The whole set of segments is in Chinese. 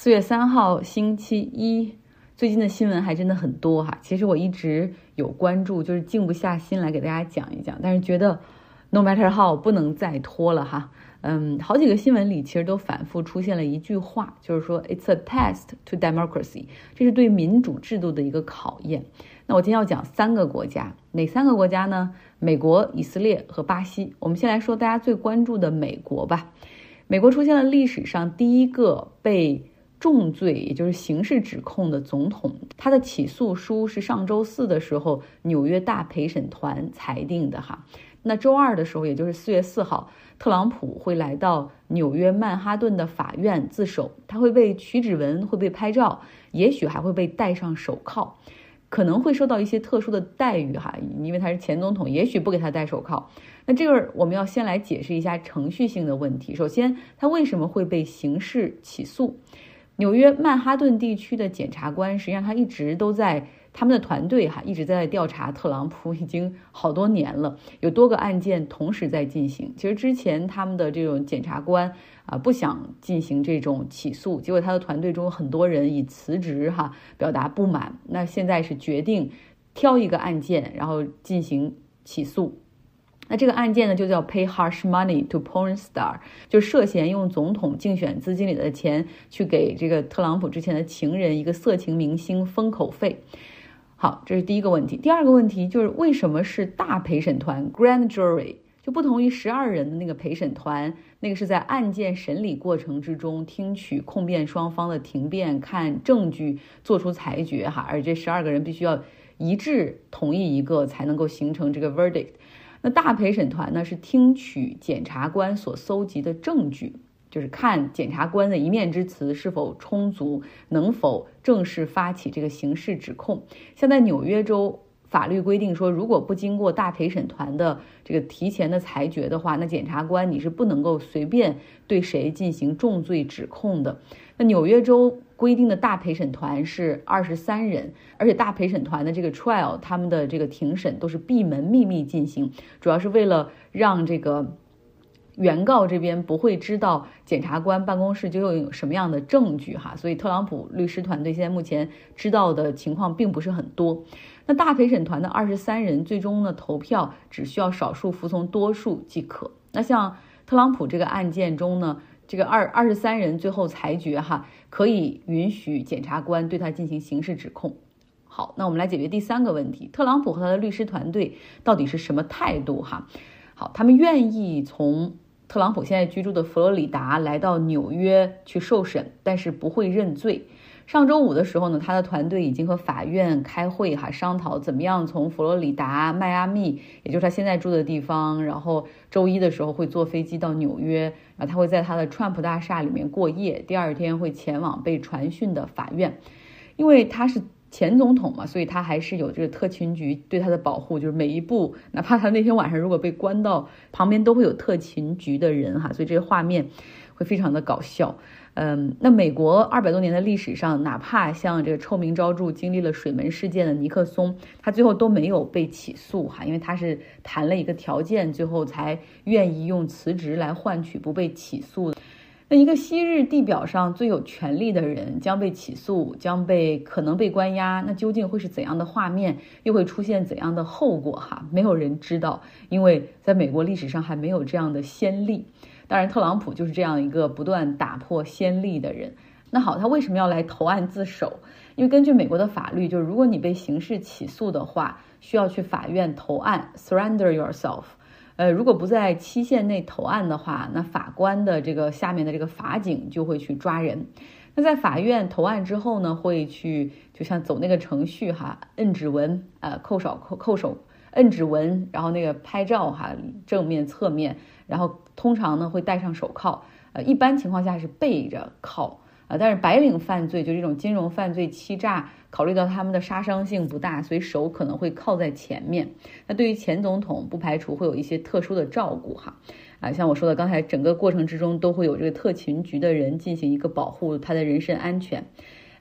四月三号星期一，最近的新闻还真的很多哈。其实我一直有关注，就是静不下心来给大家讲一讲，但是觉得 no matter how 不能再拖了哈。嗯，好几个新闻里其实都反复出现了一句话，就是说 it's a test to democracy，这是对民主制度的一个考验。那我今天要讲三个国家，哪三个国家呢？美国、以色列和巴西。我们先来说大家最关注的美国吧。美国出现了历史上第一个被重罪，也就是刑事指控的总统。他的起诉书是上周四的时候纽约大陪审团裁定的哈。那周二的时候，也就是四月四号。特朗普会来到纽约曼哈顿的法院自首，他会被取指纹，会被拍照，也许还会被戴上手铐，可能会受到一些特殊的待遇哈，因为他是前总统，也许不给他戴手铐。那这个我们要先来解释一下程序性的问题。首先，他为什么会被刑事起诉？纽约曼哈顿地区的检察官实际上他一直都在。他们的团队哈一直在调查特朗普，已经好多年了，有多个案件同时在进行。其实之前他们的这种检察官啊不想进行这种起诉，结果他的团队中很多人以辞职哈表达不满。那现在是决定挑一个案件，然后进行起诉。那这个案件呢，就叫 Pay Harsh Money to Porn Star，就涉嫌用总统竞选资金里的钱去给这个特朗普之前的情人一个色情明星封口费。好，这是第一个问题。第二个问题就是为什么是大陪审团 Grand Jury 就不同于十二人的那个陪审团，那个是在案件审理过程之中听取控辩双方的庭辩，看证据做出裁决哈，而这十二个人必须要一致同意一个才能够形成这个 verdict。那大陪审团呢，是听取检察官所搜集的证据，就是看检察官的一面之词是否充足，能否正式发起这个刑事指控。现在纽约州法律规定说，如果不经过大陪审团的这个提前的裁决的话，那检察官你是不能够随便对谁进行重罪指控的。那纽约州。规定的大陪审团是二十三人，而且大陪审团的这个 trial，他们的这个庭审都是闭门秘密进行，主要是为了让这个原告这边不会知道检察官办公室究竟有什么样的证据哈。所以特朗普律师团队现在目前知道的情况并不是很多。那大陪审团的二十三人最终呢投票只需要少数服从多数即可。那像特朗普这个案件中呢？这个二二十三人最后裁决哈，可以允许检察官对他进行刑事指控。好，那我们来解决第三个问题：特朗普和他的律师团队到底是什么态度哈？好，他们愿意从特朗普现在居住的佛罗里达来到纽约去受审，但是不会认罪。上周五的时候呢，他的团队已经和法院开会哈，商讨怎么样从佛罗里达、迈阿密，也就是他现在住的地方，然后周一的时候会坐飞机到纽约，然后他会在他的川普大厦里面过夜，第二天会前往被传讯的法院，因为他是前总统嘛，所以他还是有这个特勤局对他的保护，就是每一步，哪怕他那天晚上如果被关到旁边，都会有特勤局的人哈，所以这个画面会非常的搞笑。嗯，那美国二百多年的历史上，哪怕像这个臭名昭著、经历了水门事件的尼克松，他最后都没有被起诉哈，因为他是谈了一个条件，最后才愿意用辞职来换取不被起诉。那一个昔日地表上最有权力的人将被起诉，将被可能被关押，那究竟会是怎样的画面？又会出现怎样的后果？哈，没有人知道，因为在美国历史上还没有这样的先例。当然，特朗普就是这样一个不断打破先例的人。那好，他为什么要来投案自首？因为根据美国的法律，就是如果你被刑事起诉的话，需要去法院投案，surrender yourself。呃，如果不在期限内投案的话，那法官的这个下面的这个法警就会去抓人。那在法院投案之后呢，会去就像走那个程序哈，摁指纹，呃，扣手扣扣手。摁指纹，然后那个拍照哈，正面、侧面，然后通常呢会戴上手铐，呃，一般情况下是背着铐，啊，但是白领犯罪就这种金融犯罪、欺诈，考虑到他们的杀伤性不大，所以手可能会靠在前面。那对于前总统，不排除会有一些特殊的照顾哈，啊，像我说的刚才，整个过程之中都会有这个特勤局的人进行一个保护他的人身安全，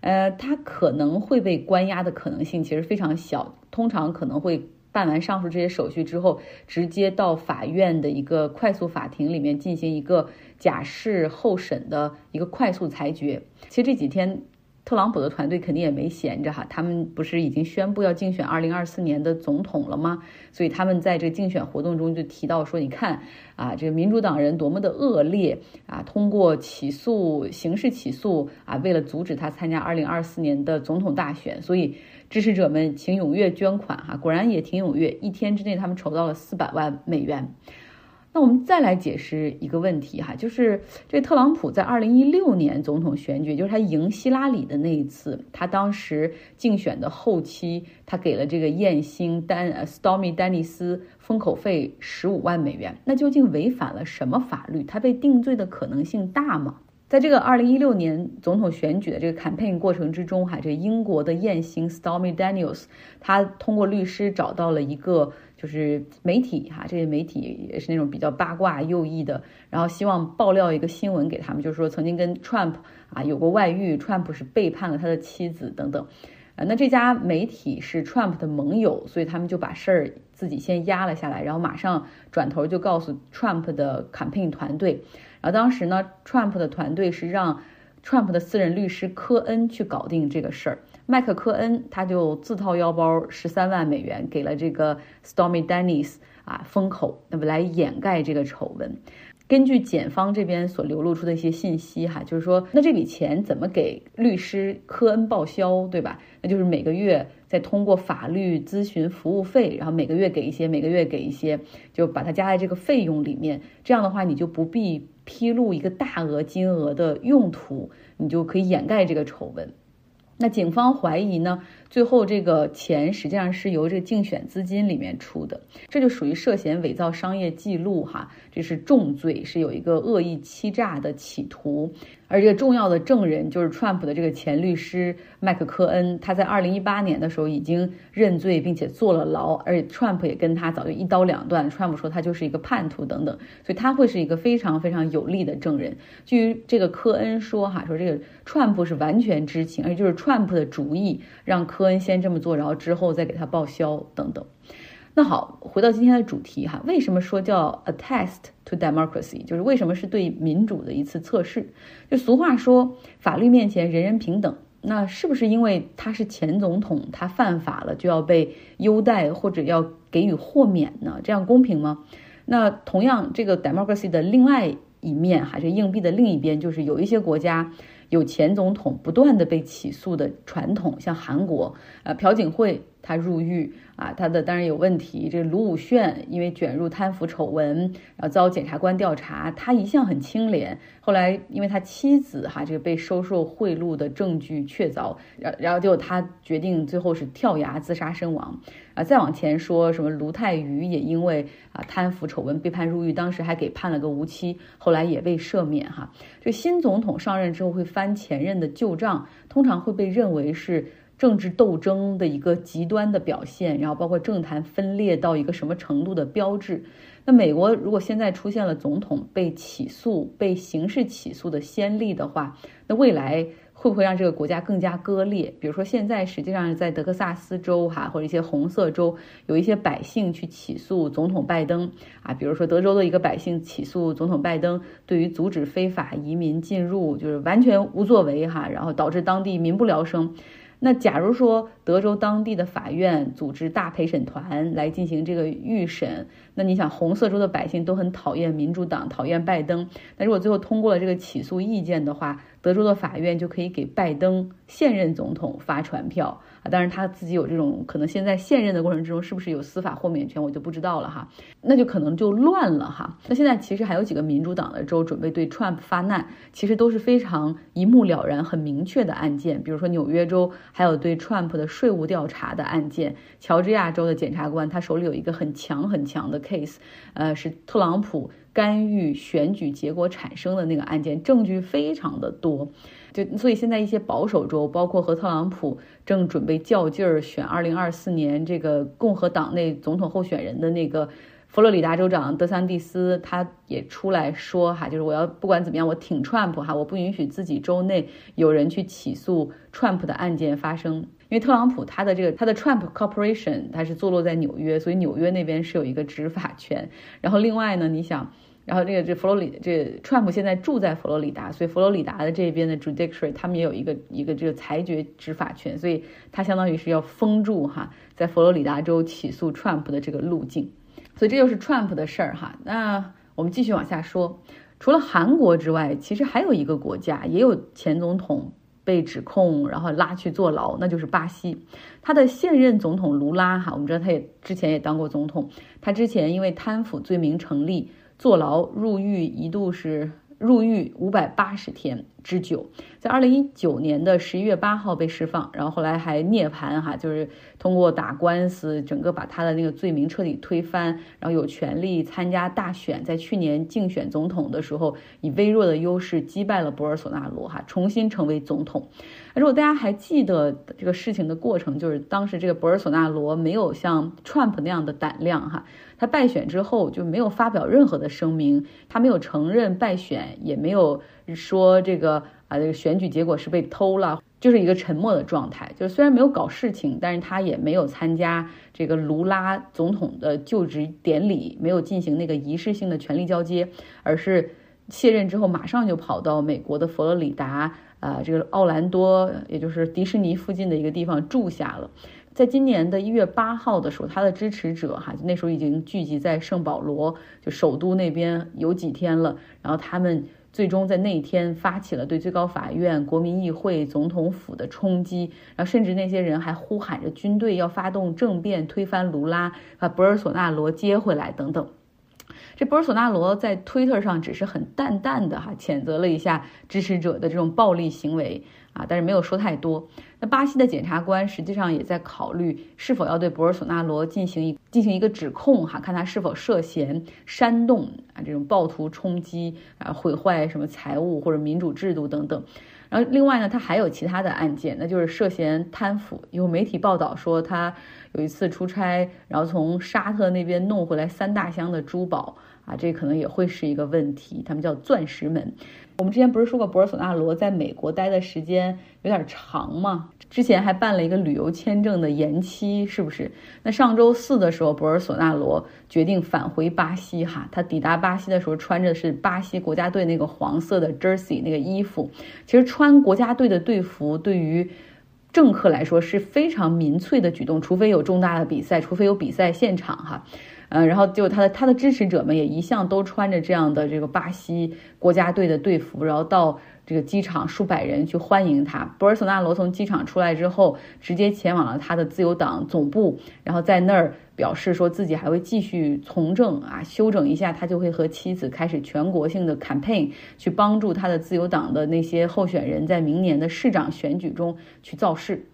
呃，他可能会被关押的可能性其实非常小，通常可能会。办完上述这些手续之后，直接到法院的一个快速法庭里面进行一个假释候审的一个快速裁决。其实这几天。特朗普的团队肯定也没闲着哈，他们不是已经宣布要竞选二零二四年的总统了吗？所以他们在这竞选活动中就提到说，你看啊，这个民主党人多么的恶劣啊，通过起诉、刑事起诉啊，为了阻止他参加二零二四年的总统大选，所以支持者们请踊跃捐款哈，果然也挺踊跃，一天之内他们筹到了四百万美元。那我们再来解释一个问题哈，就是这特朗普在二零一六年总统选举，就是他赢希拉里的那一次，他当时竞选的后期，他给了这个艳星丹呃 Stormy 丹尼斯封口费十五万美元，那究竟违反了什么法律？他被定罪的可能性大吗？在这个二零一六年总统选举的这个 campaign 过程之中，哈，这英国的艳星 Stormy Daniels，他通过律师找到了一个就是媒体，哈，这些媒体也是那种比较八卦右翼的，然后希望爆料一个新闻给他们，就是说曾经跟 Trump 啊有过外遇，Trump 是背叛了他的妻子等等，啊，那这家媒体是 Trump 的盟友，所以他们就把事儿自己先压了下来，然后马上转头就告诉 Trump 的 campaign 团队。而当时呢，Trump 的团队是让 Trump 的私人律师科恩去搞定这个事儿。麦克科恩他就自掏腰包十三万美元给了这个 Stormy Daniels 啊封口，那么来掩盖这个丑闻。根据检方这边所流露出的一些信息，哈，就是说，那这笔钱怎么给律师科恩报销，对吧？那就是每个月再通过法律咨询服务费，然后每个月给一些，每个月给一些，就把它加在这个费用里面。这样的话，你就不必披露一个大额金额的用途，你就可以掩盖这个丑闻。那警方怀疑呢？最后这个钱实际上是由这个竞选资金里面出的，这就属于涉嫌伪造商业记录哈，这是重罪，是有一个恶意欺诈的企图。而这个重要的证人就是 Trump 的这个前律师麦克科恩，他在二零一八年的时候已经认罪并且坐了牢，而且 Trump 也跟他早就一刀两断，Trump 说他就是一个叛徒等等，所以他会是一个非常非常有力的证人。据这个科恩说哈，说这个 Trump 是完全知情，而且就是 Trump 的主意让科科恩先这么做，然后之后再给他报销等等。那好，回到今天的主题哈，为什么说叫 a test to democracy？就是为什么是对民主的一次测试？就俗话说，法律面前人人平等。那是不是因为他是前总统，他犯法了就要被优待或者要给予豁免呢？这样公平吗？那同样，这个 democracy 的另外一面，还是硬币的另一边，就是有一些国家有前总统不断的被起诉的传统，像韩国，呃，朴槿惠。他入狱啊，他的当然有问题。这卢武铉因为卷入贪腐丑闻，然后遭检察官调查。他一向很清廉，后来因为他妻子哈这个被收受贿赂的证据确凿，然然后就他决定最后是跳崖自杀身亡。啊，再往前说什么卢泰愚也因为啊贪腐丑闻被判入狱，当时还给判了个无期，后来也被赦免哈。这新总统上任之后会翻前任的旧账，通常会被认为是。政治斗争的一个极端的表现，然后包括政坛分裂到一个什么程度的标志。那美国如果现在出现了总统被起诉、被刑事起诉的先例的话，那未来会不会让这个国家更加割裂？比如说现在实际上在德克萨斯州哈或者一些红色州，有一些百姓去起诉总统拜登啊，比如说德州的一个百姓起诉总统拜登，对于阻止非法移民进入就是完全无作为哈，然后导致当地民不聊生。那假如说德州当地的法院组织大陪审团来进行这个预审，那你想红色州的百姓都很讨厌民主党，讨厌拜登。那如果最后通过了这个起诉意见的话，德州的法院就可以给拜登现任总统发传票啊。当然他自己有这种可能，现在现任的过程之中是不是有司法豁免权，我就不知道了哈。那就可能就乱了哈。那现在其实还有几个民主党的州准备对 Trump 发难，其实都是非常一目了然、很明确的案件。比如说纽约州还有对 Trump 的税务调查的案件，乔治亚州的检察官他手里有一个很强很强的 case，呃，是特朗普干预选举结果产生的那个案件，证据非常的多。就所以现在一些保守州，包括和特朗普正准备较劲儿选二零二四年这个共和党内总统候选人的那个佛罗里达州长德桑蒂斯，他也出来说哈，就是我要不管怎么样，我挺 Trump 哈，我不允许自己州内有人去起诉 Trump 的案件发生。因为特朗普他的这个他的 Trump Corporation 它是坐落在纽约，所以纽约那边是有一个执法权。然后另外呢，你想，然后这个这佛罗里这 Trump 现在住在佛罗里达，所以佛罗里达的这边的 Judiciary 他们也有一个一个这个裁决执法权，所以他相当于是要封住哈，在佛罗里达州起诉 Trump 的这个路径。所以这就是 Trump 的事儿哈。那我们继续往下说，除了韩国之外，其实还有一个国家也有前总统。被指控，然后拉去坐牢，那就是巴西。他的现任总统卢拉，哈，我们知道他也之前也当过总统。他之前因为贪腐罪名成立，坐牢入狱，一度是入狱五百八十天。之久，在二零一九年的十一月八号被释放，然后后来还涅槃哈，就是通过打官司，整个把他的那个罪名彻底推翻，然后有权利参加大选，在去年竞选总统的时候，以微弱的优势击败了博尔索纳罗哈，重新成为总统。如果大家还记得这个事情的过程，就是当时这个博尔索纳罗没有像 Trump 那样的胆量哈，他败选之后就没有发表任何的声明，他没有承认败选，也没有。说这个啊，这个选举结果是被偷了，就是一个沉默的状态。就是虽然没有搞事情，但是他也没有参加这个卢拉总统的就职典礼，没有进行那个仪式性的权力交接，而是卸任之后马上就跑到美国的佛罗里达啊，这个奥兰多，也就是迪士尼附近的一个地方住下了。在今年的一月八号的时候，他的支持者哈，那时候已经聚集在圣保罗，就首都那边有几天了，然后他们。最终在那一天发起了对最高法院、国民议会、总统府的冲击，然后甚至那些人还呼喊着军队要发动政变，推翻卢拉，把博尔索纳罗接回来等等。这博尔索纳罗在推特上只是很淡淡的哈谴责了一下支持者的这种暴力行为。啊，但是没有说太多。那巴西的检察官实际上也在考虑是否要对博尔索纳罗进行一进行一个指控，哈，看他是否涉嫌煽动啊这种暴徒冲击啊，毁坏什么财物或者民主制度等等。然后另外呢，他还有其他的案件，那就是涉嫌贪腐。有媒体报道说他有一次出差，然后从沙特那边弄回来三大箱的珠宝啊，这可能也会是一个问题。他们叫钻石门。我们之前不是说过博尔索纳罗在美国待的时间有点长吗？之前还办了一个旅游签证的延期，是不是？那上周四的时候，博尔索纳罗决定返回巴西。哈，他抵达巴西的时候穿着是巴西国家队那个黄色的 jersey 那个衣服。其实穿国家队的队服对于政客来说是非常民粹的举动，除非有重大的比赛，除非有比赛现场哈。嗯，然后就他的他的支持者们也一向都穿着这样的这个巴西国家队的队服，然后到这个机场数百人去欢迎他。博尔索纳罗从机场出来之后，直接前往了他的自由党总部，然后在那儿表示说自己还会继续从政啊，休整一下，他就会和妻子开始全国性的 campaign，去帮助他的自由党的那些候选人在明年的市长选举中去造势。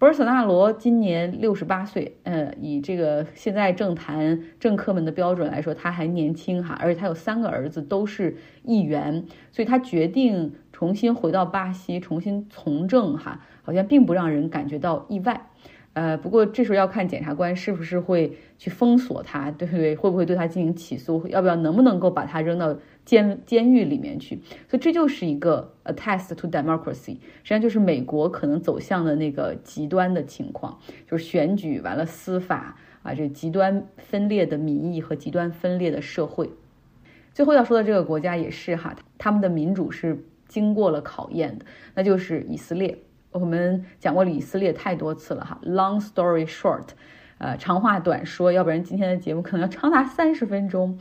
博尔索纳罗今年六十八岁，呃，以这个现在政坛政客们的标准来说，他还年轻哈，而且他有三个儿子都是议员，所以他决定重新回到巴西，重新从政哈，好像并不让人感觉到意外。呃，不过这时候要看检察官是不是会去封锁他，对不对？会不会对他进行起诉？要不要能不能够把他扔到监监狱里面去？所以这就是一个 a test to democracy，实际上就是美国可能走向的那个极端的情况，就是选举完了司法啊，这极端分裂的民意和极端分裂的社会。最后要说的这个国家也是哈，他们的民主是经过了考验的，那就是以色列。我们讲过以色列太多次了哈，Long story short，呃，长话短说，要不然今天的节目可能要长达三十分钟。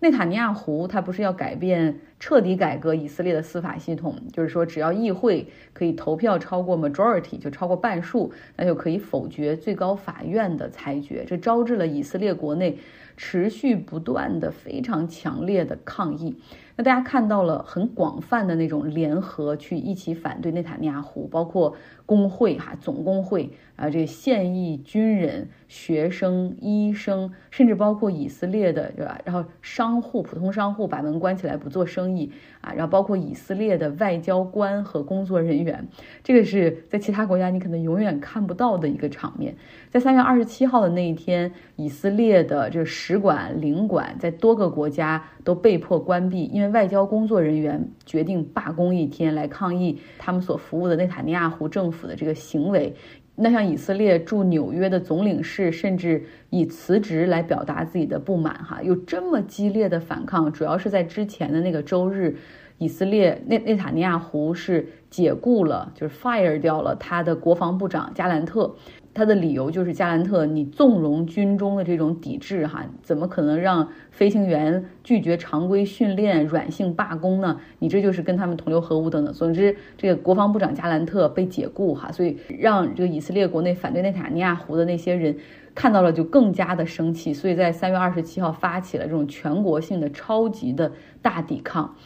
内塔尼亚胡他不是要改变、彻底改革以色列的司法系统，就是说只要议会可以投票超过 majority，就超过半数，那就可以否决最高法院的裁决。这招致了以色列国内持续不断的非常强烈的抗议。那大家看到了很广泛的那种联合去一起反对内塔尼亚胡，包括工会哈总工会啊，这个现役军人、学生、医生，甚至包括以色列的对吧？然后商户、普通商户把门关起来不做生意啊，然后包括以色列的外交官和工作人员，这个是在其他国家你可能永远看不到的一个场面。在三月二十七号的那一天，以色列的这个使馆、领馆在多个国家都被迫关闭，因为。外交工作人员决定罢工一天来抗议他们所服务的内塔尼亚胡政府的这个行为，那像以色列驻纽约的总领事，甚至以辞职来表达自己的不满，哈，有这么激烈的反抗，主要是在之前的那个周日，以色列内内塔尼亚胡是解雇了，就是 fire 掉了他的国防部长加兰特。他的理由就是加兰特，你纵容军中的这种抵制，哈，怎么可能让飞行员拒绝常规训练、软性罢工呢？你这就是跟他们同流合污等等。总之，这个国防部长加兰特被解雇，哈，所以让这个以色列国内反对内塔尼亚胡的那些人看到了就更加的生气，所以在三月二十七号发起了这种全国性的超级的大抵抗。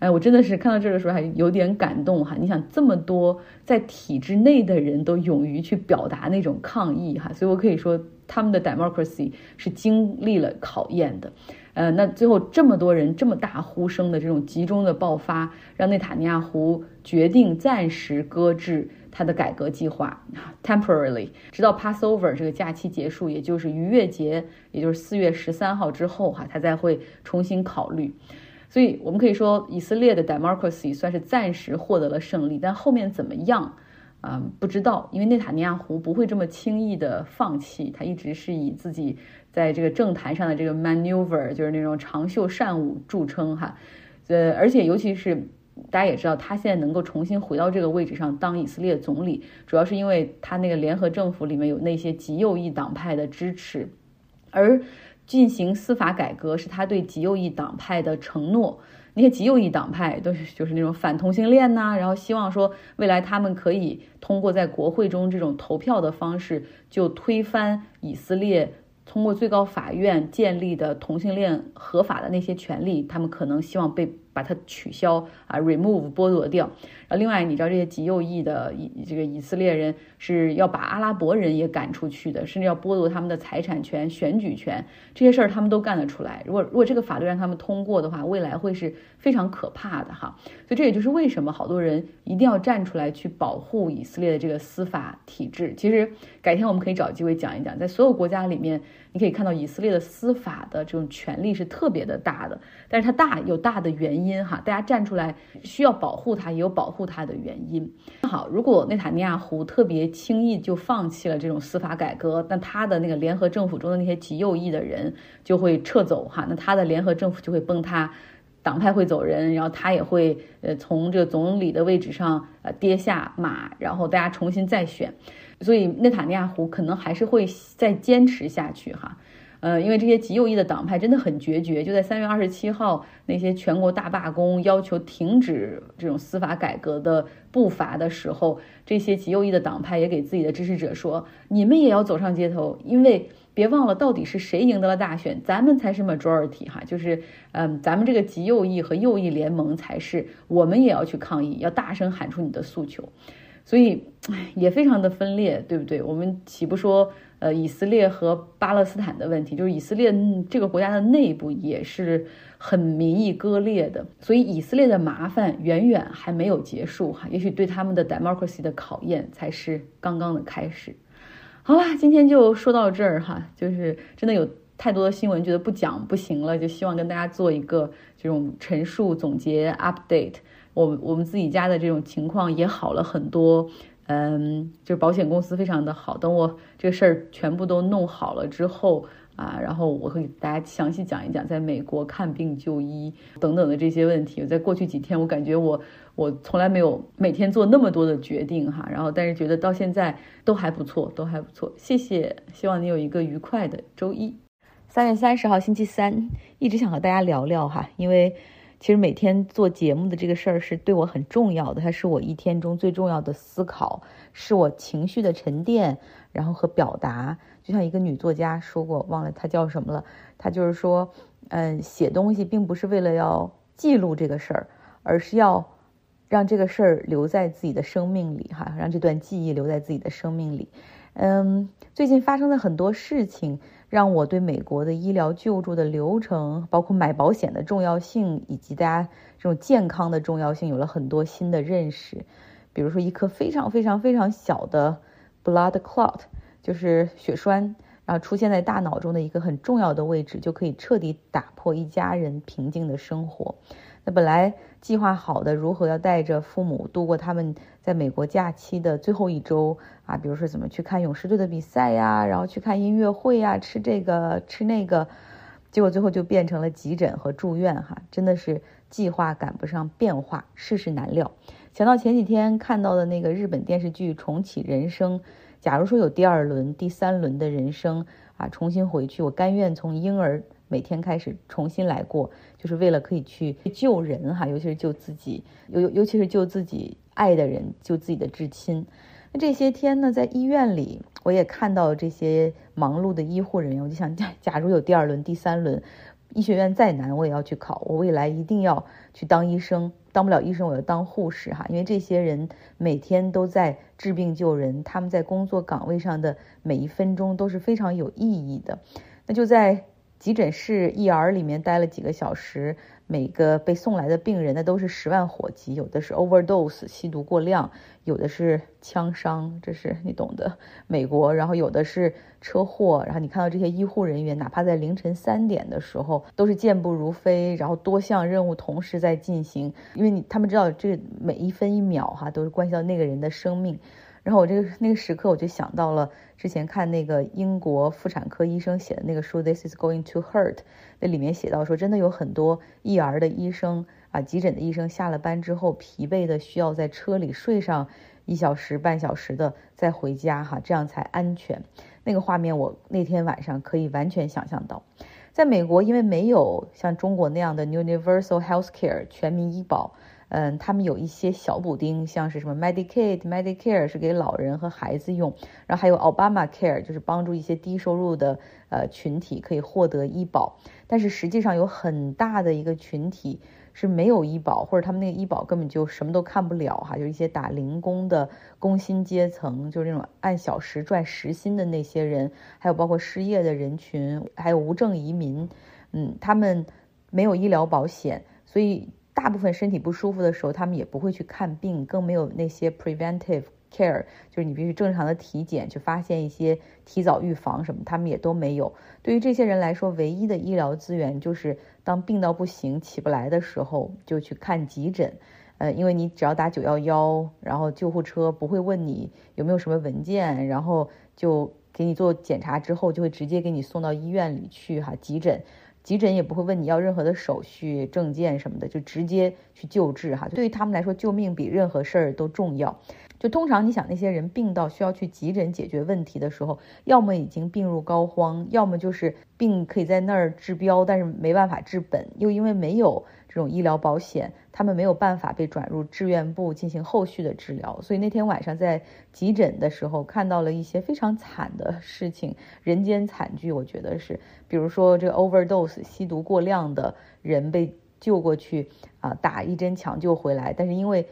哎，我真的是看到这儿的时候还有点感动哈！你想这么多在体制内的人都勇于去表达那种抗议哈，所以我可以说他们的 democracy 是经历了考验的。呃，那最后这么多人这么大呼声的这种集中的爆发，让内塔尼亚胡决定暂时搁置他的改革计划，temporarily，直到 Passover 这个假期结束，也就是逾越节，也就是四月十三号之后哈，他才会重新考虑。所以，我们可以说，以色列的 democracy 算是暂时获得了胜利，但后面怎么样，啊，不知道。因为内塔尼亚胡不会这么轻易的放弃，他一直是以自己在这个政坛上的这个 maneuver，就是那种长袖善舞著称哈。呃，而且尤其是大家也知道，他现在能够重新回到这个位置上当以色列总理，主要是因为他那个联合政府里面有那些极右翼党派的支持，而。进行司法改革是他对极右翼党派的承诺。那些极右翼党派都是就是那种反同性恋呐，然后希望说未来他们可以通过在国会中这种投票的方式，就推翻以色列通过最高法院建立的同性恋合法的那些权利，他们可能希望被。把它取消啊，remove 剥夺掉。然后另外，你知道这些极右翼的以这个以色列人是要把阿拉伯人也赶出去的，甚至要剥夺他们的财产权、选举权，这些事儿他们都干得出来。如果如果这个法律让他们通过的话，未来会是非常可怕的哈。所以这也就是为什么好多人一定要站出来去保护以色列的这个司法体制。其实改天我们可以找机会讲一讲，在所有国家里面，你可以看到以色列的司法的这种权力是特别的大的，但是它大有大的原因。哈，大家站出来需要保护它，也有保护它的原因。好，如果内塔尼亚胡特别轻易就放弃了这种司法改革，那他的那个联合政府中的那些极右翼的人就会撤走哈，那他的联合政府就会崩塌，党派会走人，然后他也会呃从这个总理的位置上呃跌下马，然后大家重新再选。所以内塔尼亚胡可能还是会再坚持下去哈。呃，因为这些极右翼的党派真的很决绝，就在三月二十七号那些全国大罢工，要求停止这种司法改革的步伐的时候，这些极右翼的党派也给自己的支持者说：“你们也要走上街头，因为别忘了，到底是谁赢得了大选，咱们才是 majority 哈，就是嗯，咱们这个极右翼和右翼联盟才是，我们也要去抗议，要大声喊出你的诉求。所以，也非常的分裂，对不对？我们岂不说？”呃，以色列和巴勒斯坦的问题，就是以色列这个国家的内部也是很民意割裂的，所以以色列的麻烦远远还没有结束哈，也许对他们的 democracy 的考验才是刚刚的开始。好了，今天就说到这儿哈，就是真的有太多的新闻，觉得不讲不行了，就希望跟大家做一个这种陈述、总结、update。我我们自己家的这种情况也好了很多。嗯，就是保险公司非常的好。等我这个事儿全部都弄好了之后啊，然后我会给大家详细讲一讲在美国看病就医等等的这些问题。在过去几天，我感觉我我从来没有每天做那么多的决定哈，然后但是觉得到现在都还不错，都还不错。谢谢，希望你有一个愉快的周一。三月三十号星期三，一直想和大家聊聊哈，因为。其实每天做节目的这个事儿是对我很重要的，它是我一天中最重要的思考，是我情绪的沉淀，然后和表达。就像一个女作家说过，忘了她叫什么了，她就是说，嗯，写东西并不是为了要记录这个事儿，而是要让这个事儿留在自己的生命里，哈，让这段记忆留在自己的生命里。嗯，最近发生的很多事情。让我对美国的医疗救助的流程，包括买保险的重要性，以及大家这种健康的重要性，有了很多新的认识。比如说，一颗非常非常非常小的 blood clot，就是血栓，然后出现在大脑中的一个很重要的位置，就可以彻底打破一家人平静的生活。那本来计划好的如何要带着父母度过他们在美国假期的最后一周啊，比如说怎么去看勇士队的比赛呀，然后去看音乐会呀，吃这个吃那个，结果最后就变成了急诊和住院哈，真的是计划赶不上变化，世事难料。想到前几天看到的那个日本电视剧《重启人生》，假如说有第二轮、第三轮的人生啊，重新回去，我甘愿从婴儿。每天开始重新来过，就是为了可以去救人哈，尤其是救自己，尤尤其是救自己爱的人，救自己的至亲。那这些天呢，在医院里，我也看到这些忙碌的医护人员，我就想，假假如有第二轮、第三轮，医学院再难，我也要去考，我未来一定要去当医生，当不了医生，我要当护士哈，因为这些人每天都在治病救人，他们在工作岗位上的每一分钟都是非常有意义的。那就在。急诊室 ER 里面待了几个小时，每个被送来的病人那都是十万火急，有的是 overdose 吸毒过量，有的是枪伤，这是你懂的。美国，然后有的是车祸，然后你看到这些医护人员，哪怕在凌晨三点的时候，都是健步如飞，然后多项任务同时在进行，因为你他们知道这每一分一秒哈都是关系到那个人的生命。然后我这个那个时刻，我就想到了之前看那个英国妇产科医生写的那个书《This is going to hurt》，那里面写到说，真的有很多育儿的医生啊，急诊的医生下了班之后，疲惫的需要在车里睡上一小时半小时的再回家哈，这样才安全。那个画面我那天晚上可以完全想象到，在美国，因为没有像中国那样的 Universal Health Care 全民医保。嗯，他们有一些小补丁，像是什么 Medicaid、Medicare 是给老人和孩子用，然后还有 Obama Care 就是帮助一些低收入的呃群体可以获得医保。但是实际上有很大的一个群体是没有医保，或者他们那个医保根本就什么都看不了哈，就是一些打零工的工薪阶层，就是那种按小时赚时薪的那些人，还有包括失业的人群，还有无证移民，嗯，他们没有医疗保险，所以。大部分身体不舒服的时候，他们也不会去看病，更没有那些 preventive care，就是你必须正常的体检去发现一些提早预防什么，他们也都没有。对于这些人来说，唯一的医疗资源就是当病到不行、起不来的时候，就去看急诊。呃，因为你只要打九幺幺，然后救护车不会问你有没有什么文件，然后就给你做检查之后，就会直接给你送到医院里去哈，急诊。急诊也不会问你要任何的手续、证件什么的，就直接去救治哈。对于他们来说，救命比任何事儿都重要。就通常你想那些人病到需要去急诊解决问题的时候，要么已经病入膏肓，要么就是病可以在那儿治标，但是没办法治本，又因为没有。这种医疗保险，他们没有办法被转入志愿部进行后续的治疗，所以那天晚上在急诊的时候看到了一些非常惨的事情，人间惨剧，我觉得是，比如说这个 overdose 吸毒过量的人被救过去啊，打一针抢救回来，但是因为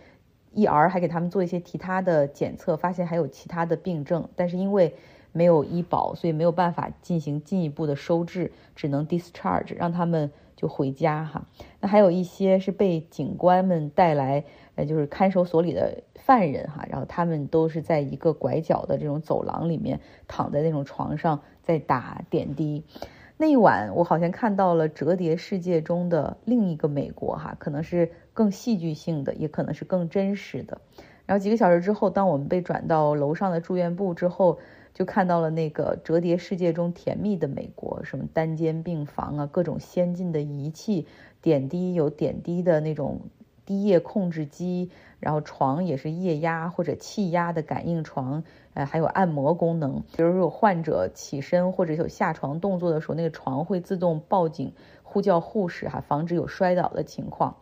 ER 还给他们做一些其他的检测，发现还有其他的病症，但是因为没有医保，所以没有办法进行进一步的收治，只能 discharge 让他们。就回家哈，那还有一些是被警官们带来，呃，就是看守所里的犯人哈，然后他们都是在一个拐角的这种走廊里面躺在那种床上在打点滴。那一晚我好像看到了折叠世界中的另一个美国哈，可能是更戏剧性的，也可能是更真实的。然后几个小时之后，当我们被转到楼上的住院部之后。就看到了那个折叠世界中甜蜜的美国，什么单间病房啊，各种先进的仪器，点滴有点滴的那种滴液控制机，然后床也是液压或者气压的感应床，呃，还有按摩功能。比如说有患者起身或者有下床动作的时候，那个床会自动报警呼叫护士哈，防止有摔倒的情况。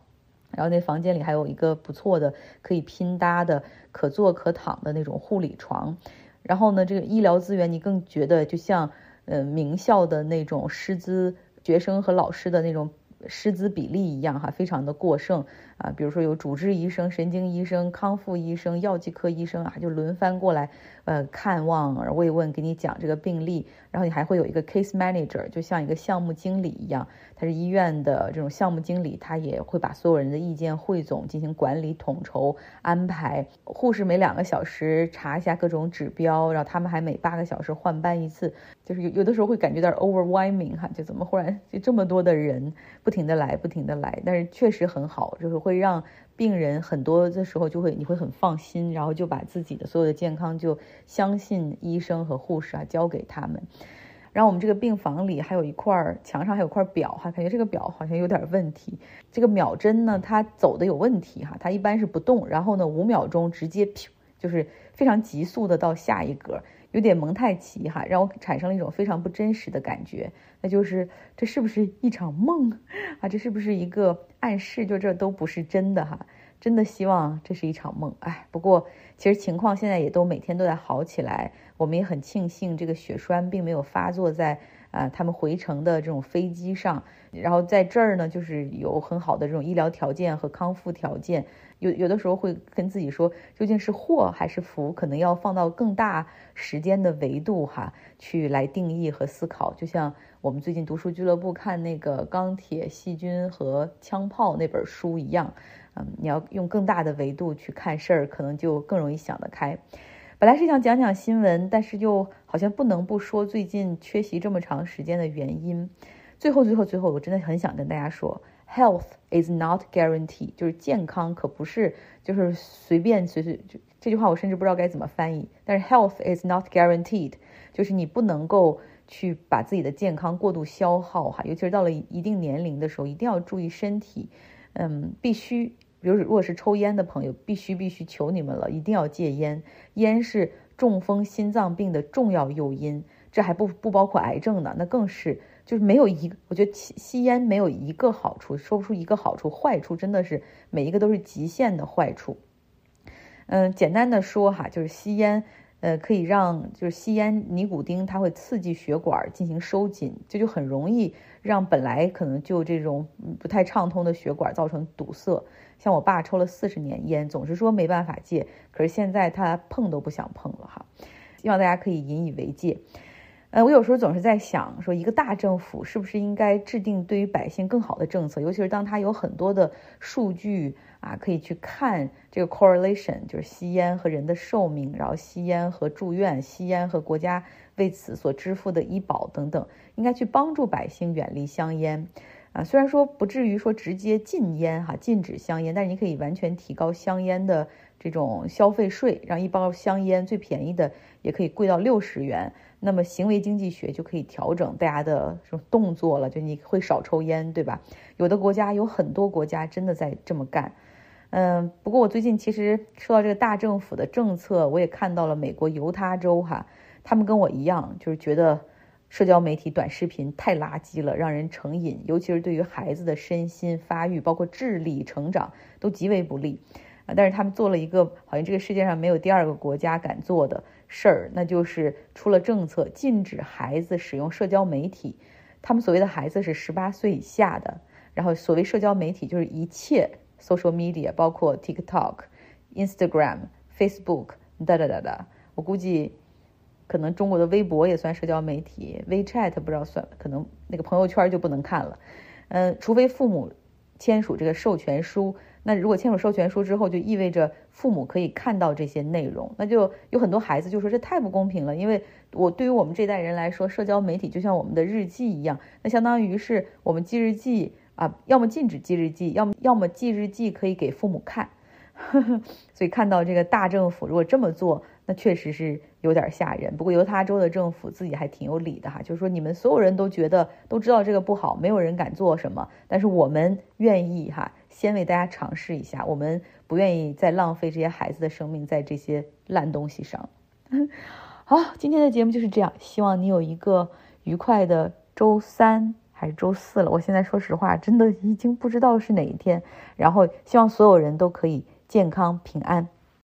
然后那房间里还有一个不错的可以拼搭的可坐可躺的那种护理床。然后呢，这个医疗资源你更觉得就像，呃，名校的那种师资学生和老师的那种师资比例一样哈，非常的过剩。啊，比如说有主治医生、神经医生、康复医生、药剂科医生啊，就轮番过来，呃，看望、慰问，给你讲这个病例。然后你还会有一个 case manager，就像一个项目经理一样，他是医院的这种项目经理，他也会把所有人的意见汇总，进行管理、统筹、安排。护士每两个小时查一下各种指标，然后他们还每八个小时换班一次，就是有有的时候会感觉到 overwhelming 哈，就怎么忽然就这么多的人不停的来，不停的来，但是确实很好，就是。会让病人很多的时候就会你会很放心，然后就把自己的所有的健康就相信医生和护士啊，交给他们。然后我们这个病房里还有一块墙上还有块表哈，感觉这个表好像有点问题。这个秒针呢，它走的有问题哈，它一般是不动，然后呢五秒钟直接就是非常急速的到下一格。有点蒙太奇哈，让我产生了一种非常不真实的感觉。那就是这是不是一场梦 啊？这是不是一个暗示？就这都不是真的哈。真的希望这是一场梦。哎，不过其实情况现在也都每天都在好起来。我们也很庆幸这个血栓并没有发作在啊他们回程的这种飞机上。然后在这儿呢，就是有很好的这种医疗条件和康复条件。有有的时候会跟自己说，究竟是祸还是福，可能要放到更大时间的维度哈，去来定义和思考。就像我们最近读书俱乐部看那个《钢铁、细菌和枪炮》那本书一样，嗯，你要用更大的维度去看事儿，可能就更容易想得开。本来是想讲讲新闻，但是又好像不能不说最近缺席这么长时间的原因。最后，最后，最后，我真的很想跟大家说。Health is not guaranteed，就是健康可不是就是随便随随这句话我甚至不知道该怎么翻译。但是 health is not guaranteed，就是你不能够去把自己的健康过度消耗哈，尤其是到了一定年龄的时候，一定要注意身体。嗯，必须，比如如果是抽烟的朋友，必须必须求你们了，一定要戒烟。烟是中风、心脏病的重要诱因，这还不不包括癌症呢，那更是。就是没有一，我觉得吸吸烟没有一个好处，说不出一个好处，坏处真的是每一个都是极限的坏处。嗯，简单的说哈，就是吸烟，呃，可以让就是吸烟尼古丁它会刺激血管进行收紧，这就很容易让本来可能就这种不太畅通的血管造成堵塞。像我爸抽了四十年烟，总是说没办法戒，可是现在他碰都不想碰了哈。希望大家可以引以为戒。呃，我有时候总是在想，说一个大政府是不是应该制定对于百姓更好的政策，尤其是当它有很多的数据啊，可以去看这个 correlation，就是吸烟和人的寿命，然后吸烟和住院，吸烟和国家为此所支付的医保等等，应该去帮助百姓远离香烟。啊，虽然说不至于说直接禁烟哈，禁止香烟，但是你可以完全提高香烟的这种消费税，让一包香烟最便宜的也可以贵到六十元。那么行为经济学就可以调整大家的这种动作了，就你会少抽烟，对吧？有的国家有很多国家真的在这么干，嗯，不过我最近其实说到这个大政府的政策，我也看到了美国犹他州哈，他们跟我一样，就是觉得社交媒体短视频太垃圾了，让人成瘾，尤其是对于孩子的身心发育，包括智力成长都极为不利啊。但是他们做了一个好像这个世界上没有第二个国家敢做的。事儿，那就是出了政策，禁止孩子使用社交媒体。他们所谓的孩子是十八岁以下的。然后，所谓社交媒体就是一切 social media，包括 TikTok、Instagram、Facebook，哒哒哒哒。我估计，可能中国的微博也算社交媒体，WeChat 不知道算，可能那个朋友圈就不能看了。嗯，除非父母签署这个授权书。那如果签署授权书之后，就意味着父母可以看到这些内容，那就有很多孩子就说这太不公平了，因为我对于我们这代人来说，社交媒体就像我们的日记一样，那相当于是我们记日记啊，要么禁止记日记，要么要么记日记可以给父母看。所以看到这个大政府如果这么做，那确实是有点吓人。不过犹他州的政府自己还挺有理的哈，就是说你们所有人都觉得都知道这个不好，没有人敢做什么，但是我们愿意哈，先为大家尝试一下，我们不愿意再浪费这些孩子的生命在这些烂东西上。好，今天的节目就是这样，希望你有一个愉快的周三还是周四了。我现在说实话，真的已经不知道是哪一天。然后希望所有人都可以。健康平安。